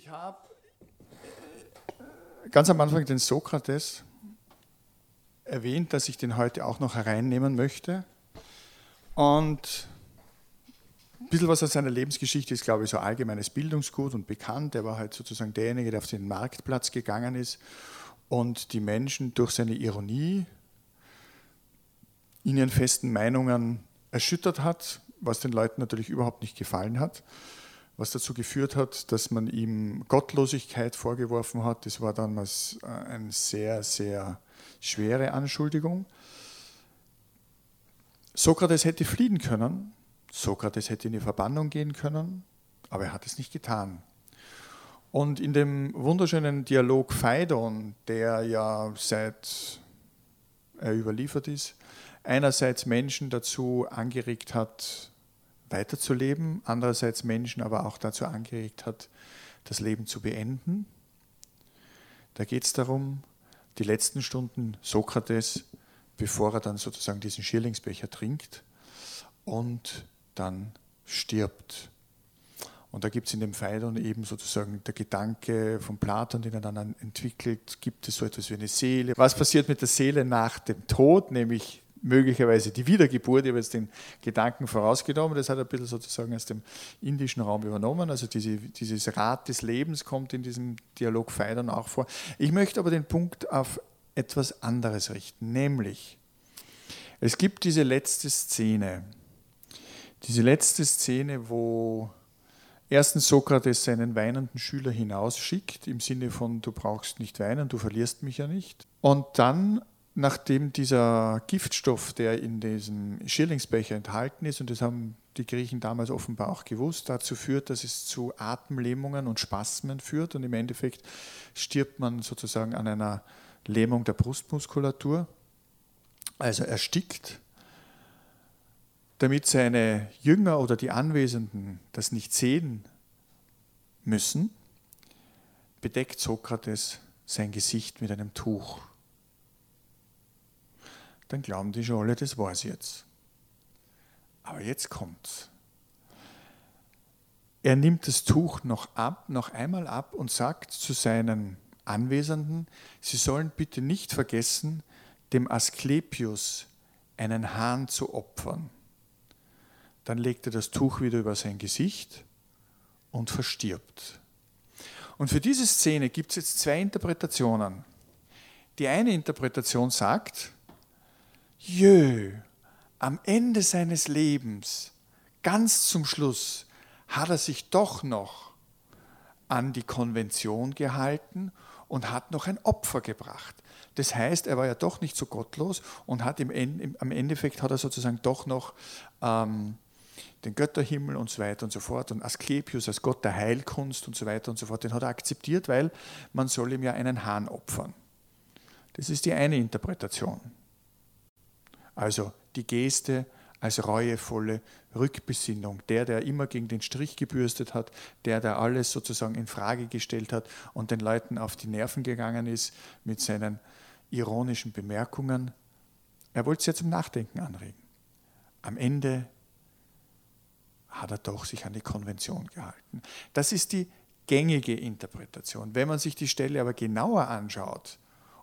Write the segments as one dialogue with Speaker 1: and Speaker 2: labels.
Speaker 1: Ich habe ganz am Anfang den Sokrates erwähnt, dass ich den heute auch noch hereinnehmen möchte. Und ein bisschen was aus seiner Lebensgeschichte ist, glaube ich, so allgemeines Bildungsgut und bekannt. Er war halt sozusagen derjenige, der auf den Marktplatz gegangen ist und die Menschen durch seine Ironie in ihren festen Meinungen erschüttert hat, was den Leuten natürlich überhaupt nicht gefallen hat, was dazu geführt hat, dass man ihm Gottlosigkeit vorgeworfen hat. Das war damals äh, eine sehr, sehr schwere Anschuldigung. Sokrates hätte fliehen können, Sokrates hätte in die Verbannung gehen können, aber er hat es nicht getan. Und in dem wunderschönen Dialog Phaidon, der ja seit er überliefert ist, einerseits Menschen dazu angeregt hat, weiterzuleben, andererseits Menschen aber auch dazu angeregt hat, das Leben zu beenden. Da geht es darum, die letzten Stunden Sokrates, bevor er dann sozusagen diesen Schierlingsbecher trinkt und dann stirbt. Und da gibt es in dem Phaidon eben sozusagen der Gedanke von Platon, den er dann entwickelt, gibt es so etwas wie eine Seele. Was passiert mit der Seele nach dem Tod, nämlich möglicherweise die Wiedergeburt. Ich habe jetzt den Gedanken vorausgenommen, das hat er ein bisschen sozusagen aus dem indischen Raum übernommen. Also diese, dieses Rad des Lebens kommt in diesem Dialog Phaidon auch vor. Ich möchte aber den Punkt auf etwas anderes richten, nämlich es gibt diese letzte Szene, diese letzte Szene, wo erstens Sokrates seinen weinenden Schüler hinausschickt, im Sinne von, du brauchst nicht weinen, du verlierst mich ja nicht. Und dann, nachdem dieser Giftstoff, der in diesem Schirlingsbecher enthalten ist, und das haben die Griechen damals offenbar auch gewusst, dazu führt, dass es zu Atemlähmungen und Spasmen führt und im Endeffekt stirbt man sozusagen an einer Lähmung der Brustmuskulatur, also erstickt damit seine Jünger oder die Anwesenden das nicht sehen müssen, bedeckt Sokrates sein Gesicht mit einem Tuch. Dann glauben die schon alle, das war es jetzt. Aber jetzt kommt's. Er nimmt das Tuch noch ab, noch einmal ab und sagt zu seinen Anwesenden, sie sollen bitte nicht vergessen, dem Asklepios einen Hahn zu opfern. Dann legt er das Tuch wieder über sein Gesicht und verstirbt. Und für diese Szene gibt es jetzt zwei Interpretationen. Die eine Interpretation sagt, jö, am Ende seines Lebens, ganz zum Schluss, hat er sich doch noch an die Konvention gehalten und hat noch ein Opfer gebracht. Das heißt, er war ja doch nicht so gottlos und hat im, im, am Endeffekt hat er sozusagen doch noch ähm, den Götterhimmel und so weiter und so fort und Asklepios als Gott der Heilkunst und so weiter und so fort, den hat er akzeptiert, weil man soll ihm ja einen Hahn opfern. Das ist die eine Interpretation. Also die Geste als reuevolle Rückbesinnung. Der, der immer gegen den Strich gebürstet hat, der, der alles sozusagen in Frage gestellt hat und den Leuten auf die Nerven gegangen ist mit seinen ironischen Bemerkungen. Er wollte sie ja zum Nachdenken anregen. Am Ende hat er doch sich an die Konvention gehalten. Das ist die gängige Interpretation. Wenn man sich die Stelle aber genauer anschaut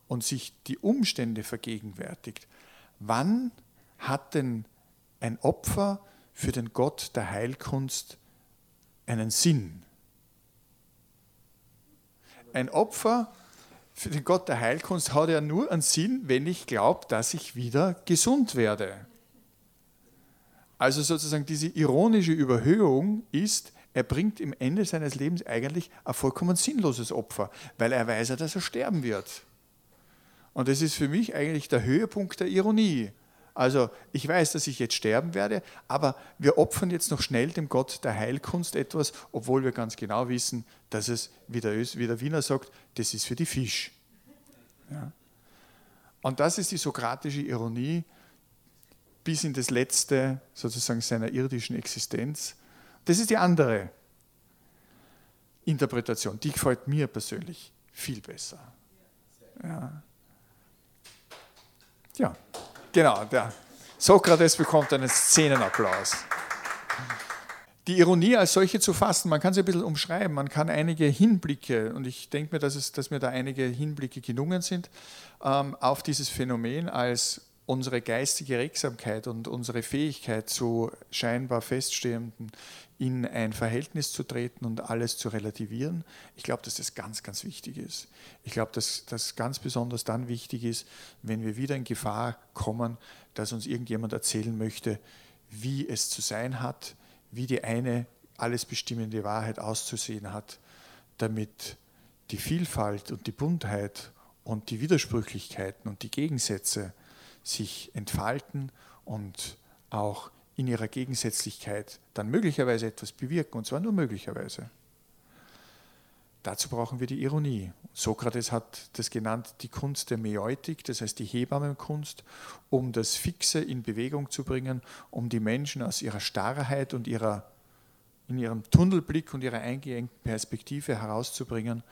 Speaker 1: und sich die Umstände vergegenwärtigt, wann hat denn ein Opfer für den Gott der Heilkunst einen Sinn? Ein Opfer für den Gott der Heilkunst hat ja nur einen Sinn, wenn ich glaube, dass ich wieder gesund werde. Also sozusagen diese ironische Überhöhung ist, er bringt im Ende seines Lebens eigentlich ein vollkommen sinnloses Opfer, weil er weiß ja, dass er sterben wird. Und das ist für mich eigentlich der Höhepunkt der Ironie. Also ich weiß, dass ich jetzt sterben werde, aber wir opfern jetzt noch schnell dem Gott der Heilkunst etwas, obwohl wir ganz genau wissen, dass es, wie der, Ös, wie der Wiener sagt, das ist für die Fisch. Ja. Und das ist die sokratische Ironie, bis in das Letzte sozusagen seiner irdischen Existenz. Das ist die andere Interpretation. Die gefällt mir persönlich viel besser. Ja, ja genau. Der Sokrates bekommt einen Szenenapplaus. die Ironie als solche zu fassen, man kann sie ein bisschen umschreiben, man kann einige Hinblicke, und ich denke mir, dass, es, dass mir da einige Hinblicke gelungen sind, ähm, auf dieses Phänomen als unsere geistige Regsamkeit und unsere Fähigkeit zu scheinbar Feststehenden in ein Verhältnis zu treten und alles zu relativieren. Ich glaube, dass das ganz, ganz wichtig ist. Ich glaube, dass das ganz besonders dann wichtig ist, wenn wir wieder in Gefahr kommen, dass uns irgendjemand erzählen möchte, wie es zu sein hat, wie die eine alles bestimmende Wahrheit auszusehen hat, damit die Vielfalt und die Buntheit und die Widersprüchlichkeiten und die Gegensätze sich entfalten und auch in ihrer Gegensätzlichkeit dann möglicherweise etwas bewirken, und zwar nur möglicherweise. Dazu brauchen wir die Ironie. Sokrates hat das genannt, die Kunst der Mäeutik, das heißt die Hebammenkunst, um das Fixe in Bewegung zu bringen, um die Menschen aus ihrer Starrheit und ihrer, in ihrem Tunnelblick und ihrer eingeengten Perspektive herauszubringen,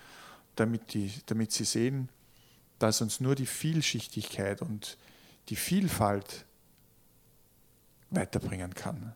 Speaker 1: damit, die, damit sie sehen, dass uns nur die Vielschichtigkeit und die Vielfalt weiterbringen kann.